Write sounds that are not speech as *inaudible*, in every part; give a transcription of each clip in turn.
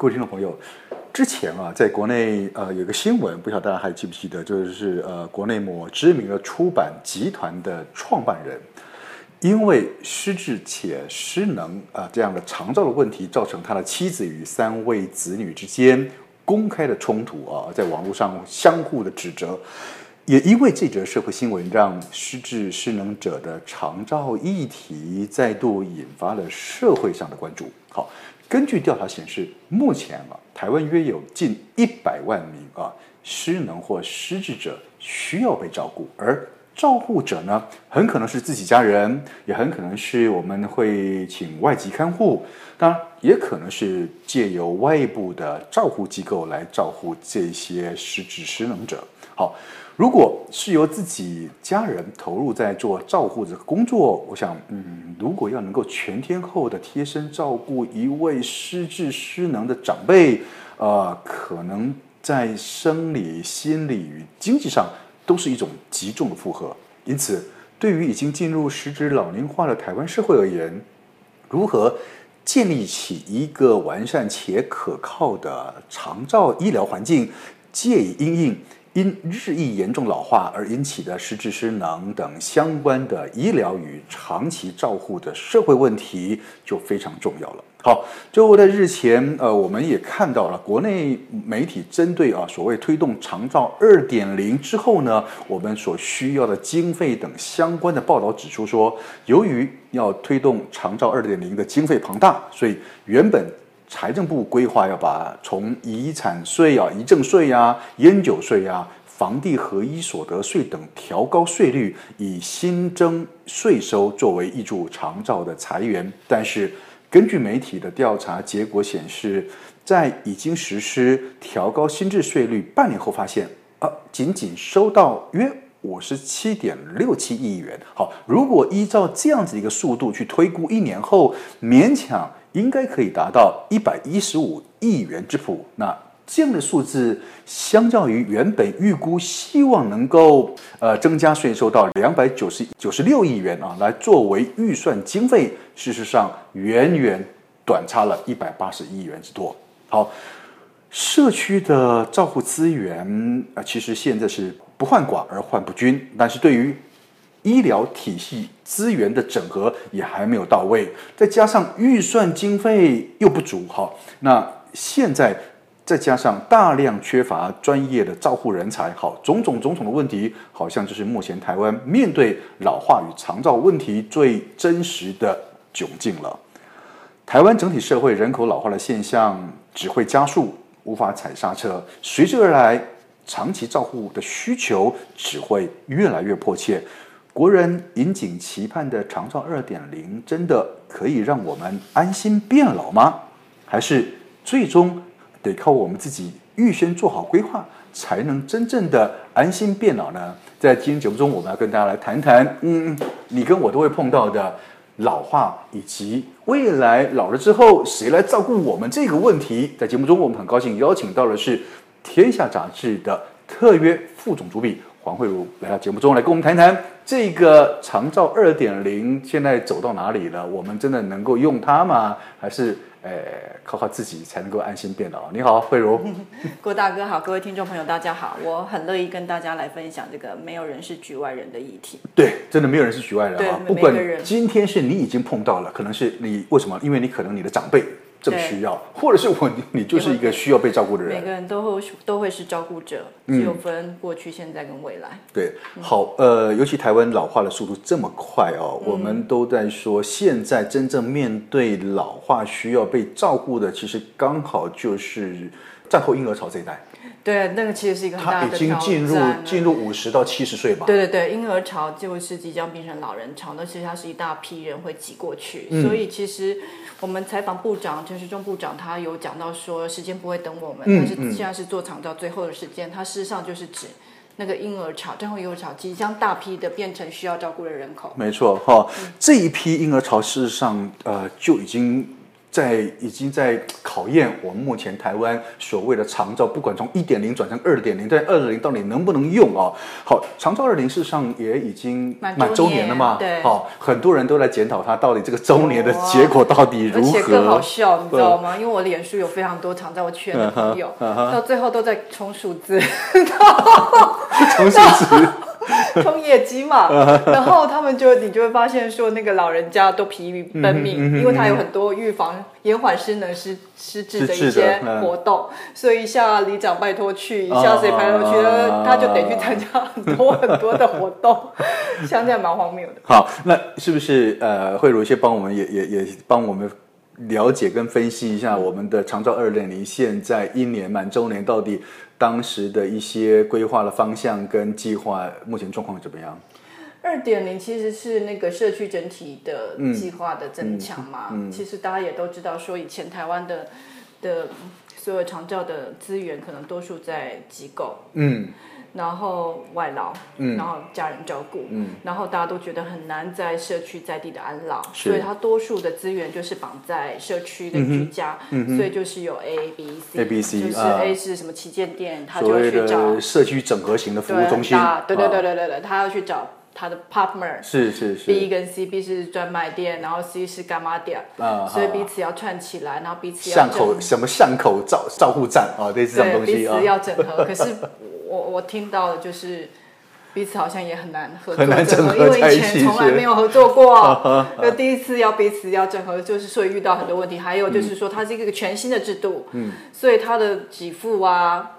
各位听众朋友，之前啊，在国内呃有个新闻，不晓得大家还记不记得，就是呃国内某知名的出版集团的创办人。因为失智且失能啊、这样的长照的问题，造成他的妻子与三位子女之间公开的冲突啊，在网络上相互的指责。也因为这则社会新闻，让失智失能者的长照议题再度引发了社会上的关注。好，根据调查显示，目前啊，台湾约有近一百万名啊失能或失智者需要被照顾，而照护者呢，很可能是自己家人，也很可能是我们会请外籍看护，当然也可能是借由外部的照护机构来照顾这些失智失能者。好，如果是由自己家人投入在做照护这个工作，我想，嗯，如果要能够全天候的贴身照顾一位失智失能的长辈，呃，可能在生理、心理与经济上。都是一种极重的负荷，因此，对于已经进入实质老龄化的台湾社会而言，如何建立起一个完善且可靠的长照医疗环境，借以因应因日益严重老化而引起的失智失能等相关的医疗与长期照护的社会问题，就非常重要了。好，就在日前，呃，我们也看到了国内媒体针对啊所谓推动长照二点零之后呢，我们所需要的经费等相关的报道指出说，由于要推动长照二点零的经费庞大，所以原本财政部规划要把从遗产税啊、遗赠税呀、烟酒税啊、房地合一所得税等调高税率，以新增税收作为挹注长照的财源，但是。根据媒体的调查结果显示，在已经实施调高新制税率半年后，发现啊，仅仅收到约五十七点六七亿元。好，如果依照这样子一个速度去推估，一年后勉强应该可以达到一百一十五亿元之谱。那。这样的数字，相较于原本预估希望能够呃增加税收到两百九十九十六亿元啊，来作为预算经费，事实上远远短差了一百八十亿元之多。好，社区的照护资源啊，其实现在是不患寡而患不均，但是对于医疗体系资源的整合也还没有到位，再加上预算经费又不足，好，那现在。再加上大量缺乏专业的照护人才，好，种种种种的问题，好像就是目前台湾面对老化与长照问题最真实的窘境了。台湾整体社会人口老化的现象只会加速，无法踩刹车，随之而来，长期照护的需求只会越来越迫切。国人引颈期盼的长照二点零，真的可以让我们安心变老吗？还是最终？得靠我们自己预先做好规划，才能真正的安心变老呢。在今天节目中，我们要跟大家来谈谈，嗯，你跟我都会碰到的老化，以及未来老了之后谁来照顾我们这个问题。在节目中，我们很高兴邀请到的是《天下》杂志的特约副总主笔黄惠如来到节目中来跟我们谈谈这个长照二点零现在走到哪里了？我们真的能够用它吗？还是？呃，靠靠自己才能够安心变老。你好，惠如。郭大哥好，各位听众朋友大家好，我很乐意跟大家来分享这个没有人是局外人的议题。对，真的没有人是局外人啊。不管今天是你已经碰到了，可能是你为什么？因为你可能你的长辈这个需要，或者是我你就是一个需要被照顾的人。每个人都会都会是照顾者，只有分过去、现在跟未来。对，好，呃，尤其台湾老化的速度这么快哦，我们都在说，现在真正面对老化需要被照顾的，其实刚好就是战后婴儿潮这一代。对，那个其实是一个很大的挑战。他已经进入进入五十到七十岁吧。对对对，婴儿潮就是即将变成老人潮，那其实它是一大批人会挤过去，嗯、所以其实我们采访部长陈时中部长，他有讲到说，时间不会等我们，嗯、但是现在是做长照最后的时间，他事实上就是指那个婴儿潮，战后婴儿潮即将大批的变成需要照顾的人口。没错，哈、哦，嗯、这一批婴儿潮事实上呃就已经。在已经在考验我们目前台湾所谓的长照，不管从一点零转成二点零，在二点零到底能不能用啊？好，长照二点零事实上也已经满周年了嘛？对，好，很多人都在检讨它到底这个周年的结果到底如何？而且更好笑，你知道吗？因为我脸书有非常多长照圈的朋友，到最后都在冲数字，*laughs* 冲数字。*laughs* *laughs* 冲业绩嘛，然后他们就你就会发现说，那个老人家都疲于奔命，嗯嗯嗯、因为他有很多预防延缓失能失失智的一些活动，嗯、所以一下里长拜托去，一下谁拜托去，哦、他就得去参加很多很多的活动，想起来蛮荒谬的。好，那是不是呃，慧如先帮我们也也也帮我们了解跟分析一下我们的长照二点零现在一年满周年到底？当时的一些规划的方向跟计划，目前状况怎么样？二点零其实是那个社区整体的计划的增强嘛。嗯嗯嗯、其实大家也都知道，说以前台湾的的所有长照的资源，可能多数在机构。嗯。然后外劳，嗯，然后家人照顾，嗯，然后大家都觉得很难在社区在地的安老，所以它多数的资源就是绑在社区的居家，嗯嗯、所以就是有 A B C，A B C，就是 A 是什么旗舰店，他、啊、就要去找社区整合型的服务中心，对对对对对对，他要去找。他的 partner 是是是，B 跟 C，B 是专卖店，然后 C 是干妈店啊，所以彼此要串起来，然后彼此要巷口什么巷口照照护站啊，对这种东西彼此要整合。可是我我听到的就是彼此好像也很难合作，很难整合，因为以前从来没有合作过，*laughs* 就第一次要彼此要整合，就是所以遇到很多问题。还有就是说，它是一个全新的制度，嗯，所以它的给付啊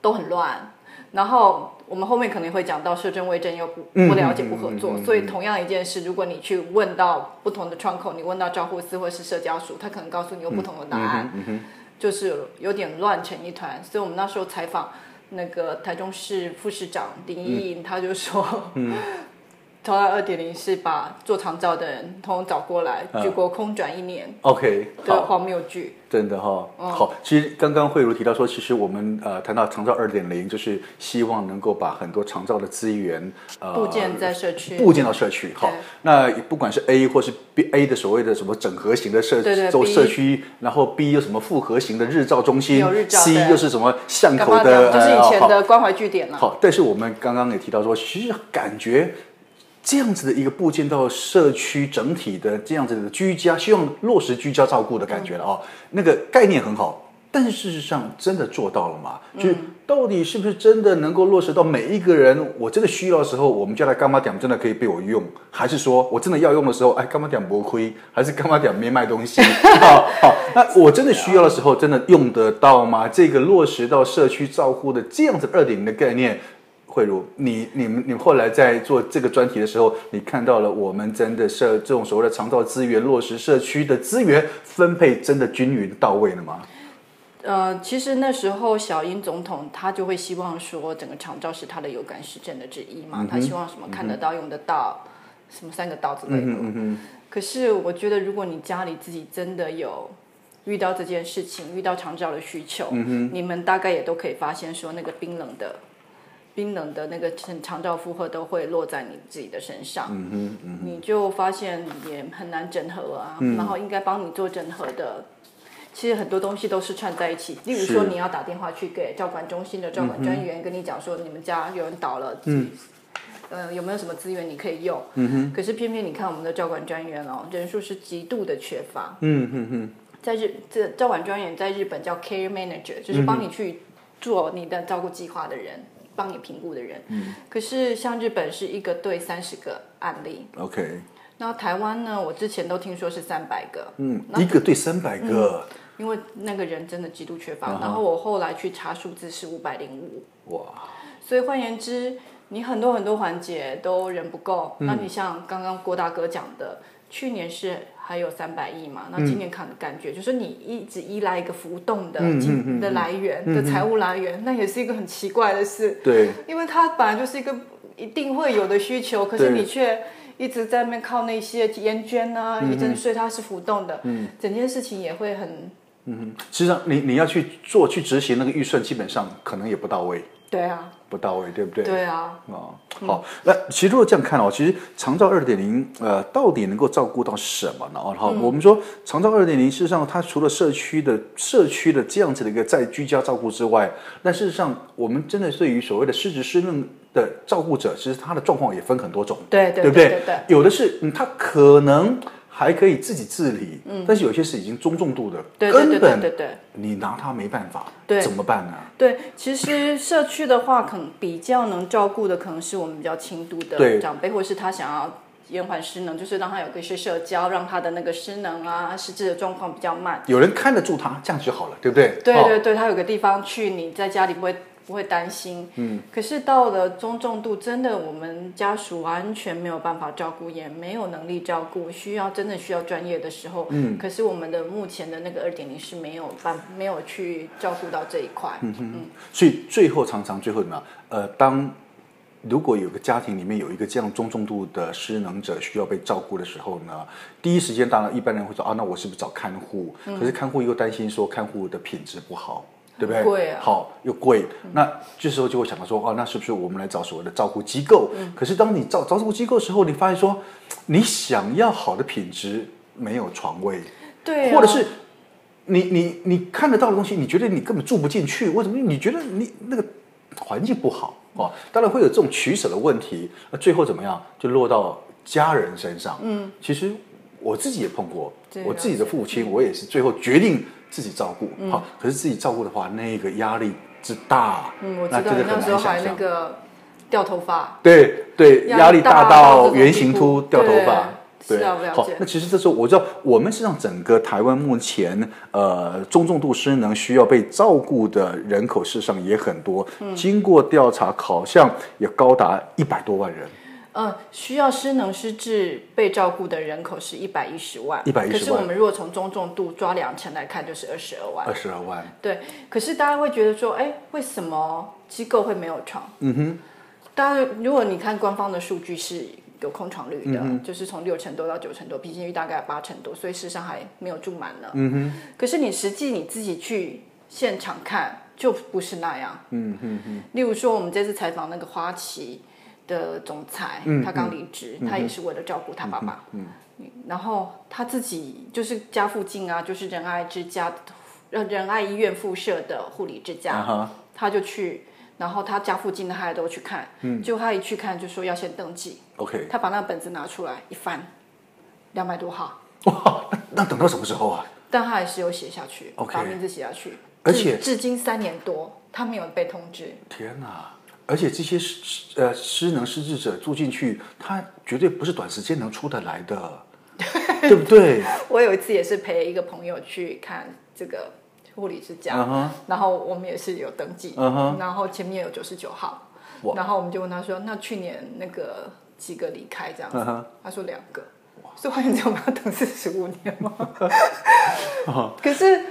都很乱，然后。我们后面可能会讲到社政卫政又不不了解不合作，所以同样一件事，如果你去问到不同的窗口，你问到招呼司或是社交署，他可能告诉你有不同的答案，就是有点乱成一团。所以我们那时候采访那个台中市副市长林义颖，他就说。*laughs* 超到二点零是把做长照的人通通找过来，举国空转一年。OK，的荒谬剧，真的哈、哦。嗯、好，其实刚刚慧茹提到说，其实我们呃谈到长照二点零，就是希望能够把很多长照的资源呃布建在社区，部件到社区。好，那不管是 A 或是 B，A 的所谓的什么整合型的社做社区，然后 B 又什么复合型的日照中心，C 又是什么巷口的，就是以前的关怀据点了。好，但是我们刚刚也提到说，其实感觉。这样子的一个部件到社区整体的这样子的居家，希望落实居家照顾的感觉了啊、哦，那个概念很好，但是事实上真的做到了吗？就到底是不是真的能够落实到每一个人？我真的需要的时候，我们家的干妈点真的可以被我用，还是说我真的要用的时候，哎，干妈点不亏，还是干妈点没卖东西？好 *laughs* 好，那我真的需要的时候，真的用得到吗？这个落实到社区照护的这样子二点零的概念。慧如，你你们你后来在做这个专题的时候，你看到了我们真的社这种所谓的长照资源落实社区的资源分配真的均匀到位了吗？呃，其实那时候小英总统他就会希望说，整个长照是他的有感实证的之一嘛，嗯、他希望什么看得到、嗯、用得到，什么三个到之类的。嗯嗯嗯，可是我觉得，如果你家里自己真的有遇到这件事情，遇到长照的需求，你们大概也都可以发现说，那个冰冷的。冰冷的那个长照负荷都会落在你自己的身上，嗯哼嗯，你就发现也很难整合啊。嗯、然后应该帮你做整合的，其实很多东西都是串在一起。例如说，你要打电话去给照管中心的照管专员，跟你讲说你们家有人倒了，嗯，呃，有没有什么资源你可以用？嗯哼。可是偏偏你看我们的照管专员哦，人数是极度的缺乏。嗯哼哼。在日，这照管专员在日本叫 care manager，就是帮你去做你的照顾计划的人。帮你评估的人，嗯，可是像日本是一个对三十个案例，OK，那台湾呢？我之前都听说是三百个，嗯，一个对三百个，嗯，因为那个人真的极度缺乏。啊、然后我后来去查数字是五百零五，哇！所以换言之，你很多很多环节都人不够。嗯、那你像刚刚郭大哥讲的，去年是还有三百亿嘛？那今年看感觉就是你一直依赖一个浮动的金的来源的财务来源，那也是一个很奇怪的事。对，因为它本来就是一个。一定会有的需求，可是你却一直在那边靠那些烟捐啊，遗赠税它是浮动的，嗯，整件事情也会很，嗯，实际上你你要去做去执行那个预算，基本上可能也不到位。对啊，不到位，对不对？对啊。哦，好，那其实如果这样看哦，其实长照二点零，呃，到底能够照顾到什么呢？然后，我们说长照二点零，事实上它除了社区的社区的这样子的一个在居家照顾之外，那事实上我们真的对于所谓的失职失能的照顾者，其实他的状况也分很多种，对对，对不对？对对对，有的是，嗯，他可能。还可以自己自理，嗯，但是有些是已经中重度的，对对对对对，对你拿他没办法，对，怎么办呢？对，其实社区的话，可能比较能照顾的，可能是我们比较轻度的长辈，或是他想要延缓失能，就是让他有个一些社交，让他的那个失能啊、失智的状况比较慢，有人看得住他，这样就好了，对不对？对对对，他有个地方去，你在家里不会。不会担心，嗯，可是到了中重度，真的我们家属完全没有办法照顾，也没有能力照顾，需要真的需要专业的时候，嗯，可是我们的目前的那个二点零是没有办没有去照顾到这一块，嗯嗯，所以最后常常最后怎么样？呃，当如果有个家庭里面有一个这样中重度的失能者需要被照顾的时候呢，第一时间当然一般人会说啊，那我是不是找看护？可是看护又担心说看护的品质不好。对不对？贵啊，好又贵，嗯、那这时候就会想到说，哦，那是不是我们来找所谓的照顾机构？嗯、可是当你找找照顾机构的时候，你发现说，你想要好的品质，没有床位，对、啊，或者是你你你看得到的东西，你觉得你根本住不进去，为什么？你觉得你那个环境不好哦，当然会有这种取舍的问题。那最后怎么样？就落到家人身上。嗯，其实我自己也碰过，我自己的父亲，我也是最后决定。自己照顾好，嗯、可是自己照顾的话，那个压力之大。嗯，我知道你那时候还那个掉头发。对对，压力大到圆形秃掉头发。对，好，那其实这时候我知道，我们实际上整个台湾目前呃中重度失能需要被照顾的人口，事实上也很多。嗯、经过调查，好像也高达一百多万人。嗯，需要失能失智被照顾的人口是一百一十万，一百一十万。可是我们如果从中重度抓两成来看，就是二十二万。二十二万。对，可是大家会觉得说，哎，为什么机构会没有床？嗯哼。大家如果你看官方的数据是有空床率的，嗯、就是从六成多到九成多，平均率大概八成多，所以事实上还没有住满呢。嗯哼。可是你实际你自己去现场看，就不是那样。嗯哼哼。例如说，我们这次采访那个花旗。的总裁，他刚离职，他也是为了照顾他爸爸。嗯，然后他自己就是家附近啊，就是仁爱之家，仁爱医院附设的护理之家，他就去，然后他家附近的他也都去看。嗯，就他一去看，就说要先登记。OK，他把那个本子拿出来一翻，两百多号。哇，那等到什么时候啊？但他还是有写下去，把名字写下去，而且至今三年多，他没有被通知。天哪！而且这些失呃失能失智者住进去，他绝对不是短时间能出得来的，*laughs* 对不对？我有一次也是陪一个朋友去看这个护理之家，uh huh. 然后我们也是有登记，uh huh. 然后前面有九十九号.然后我们就问他说：“那去年那个几个离开这样子？” uh huh. 他说两个，所以换言之我们要等四十五年吗？Uh. *laughs* 可是。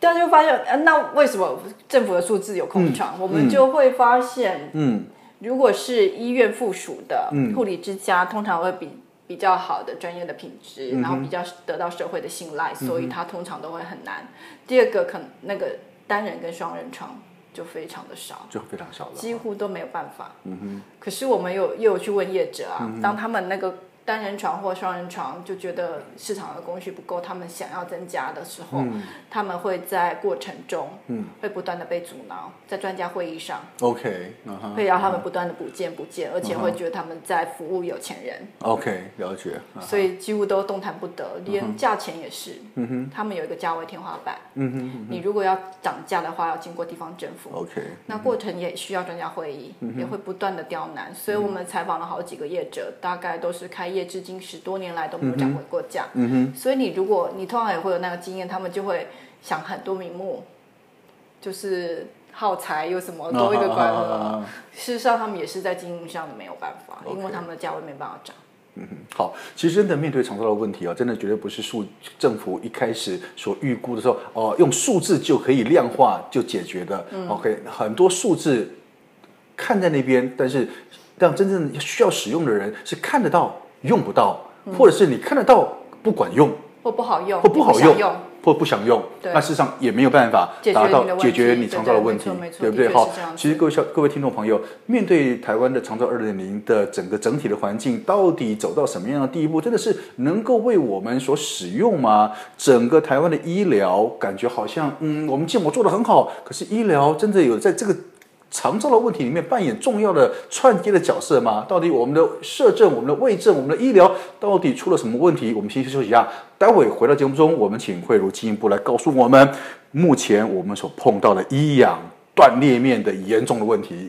大家就发现，那为什么政府的数字有空床？嗯、我们就会发现，嗯，如果是医院附属的护理之家，嗯、通常会比比较好的专业的品质，嗯、然后比较得到社会的信赖，所以它通常都会很难。嗯、第二个，可能那个单人跟双人床就非常的少，就非常少了，几乎都没有办法。嗯哼。可是我们有又有去问业者啊，嗯、当他们那个。单人床或双人床就觉得市场的供需不够，他们想要增加的时候，嗯、他们会在过程中，嗯，会不断的被阻挠，在专家会议上，OK，、uh 会要他们不断的补件补件，而且会觉得他们在服务有钱人，OK，了解，uh. 所以几乎都动弹不得，连价钱也是，嗯哼、uh，huh. 他们有一个价位天花板，嗯哼、uh，huh. 你如果要涨价的话，要经过地方政府，OK，那过程也需要专家会议，uh. 也会不断的刁难，所以我们采访了好几个业者，大概都是开业至今十多年来都没有涨回过价。嗯哼，所以你如果你通常也会有那个经验，他们就会想很多名目，就是耗材又什么多一个管和。啊、事实上，他们也是在经营上的没有办法因为他们的价位没办法涨。嗯哼，好，其实真的面对长照的问题啊，真的绝对不是数政府一开始所预估的时候哦，用数字就可以量化就解决的。嗯、OK，很多数字看在那边，但是让真正需要使用的人是看得到用不到，嗯、或者是你看得到不管用，或不好用，或不好用。或不想用，那事实上也没有办法达到解决你长照的问题，对不对？好，其实各位小各位听众朋友，面对台湾的长照二点零的整个整体的环境，到底走到什么样的地步？真的是能够为我们所使用吗？整个台湾的医疗感觉好像，嗯，我们建模做的很好，可是医疗真的有在这个。长照的问题里面扮演重要的串接的角色吗？到底我们的社政、我们的卫政、我们的医疗到底出了什么问题？我们先休息一下，待会回到节目中，我们请慧茹进一步来告诉我们，目前我们所碰到的医养断裂面的严重的问题。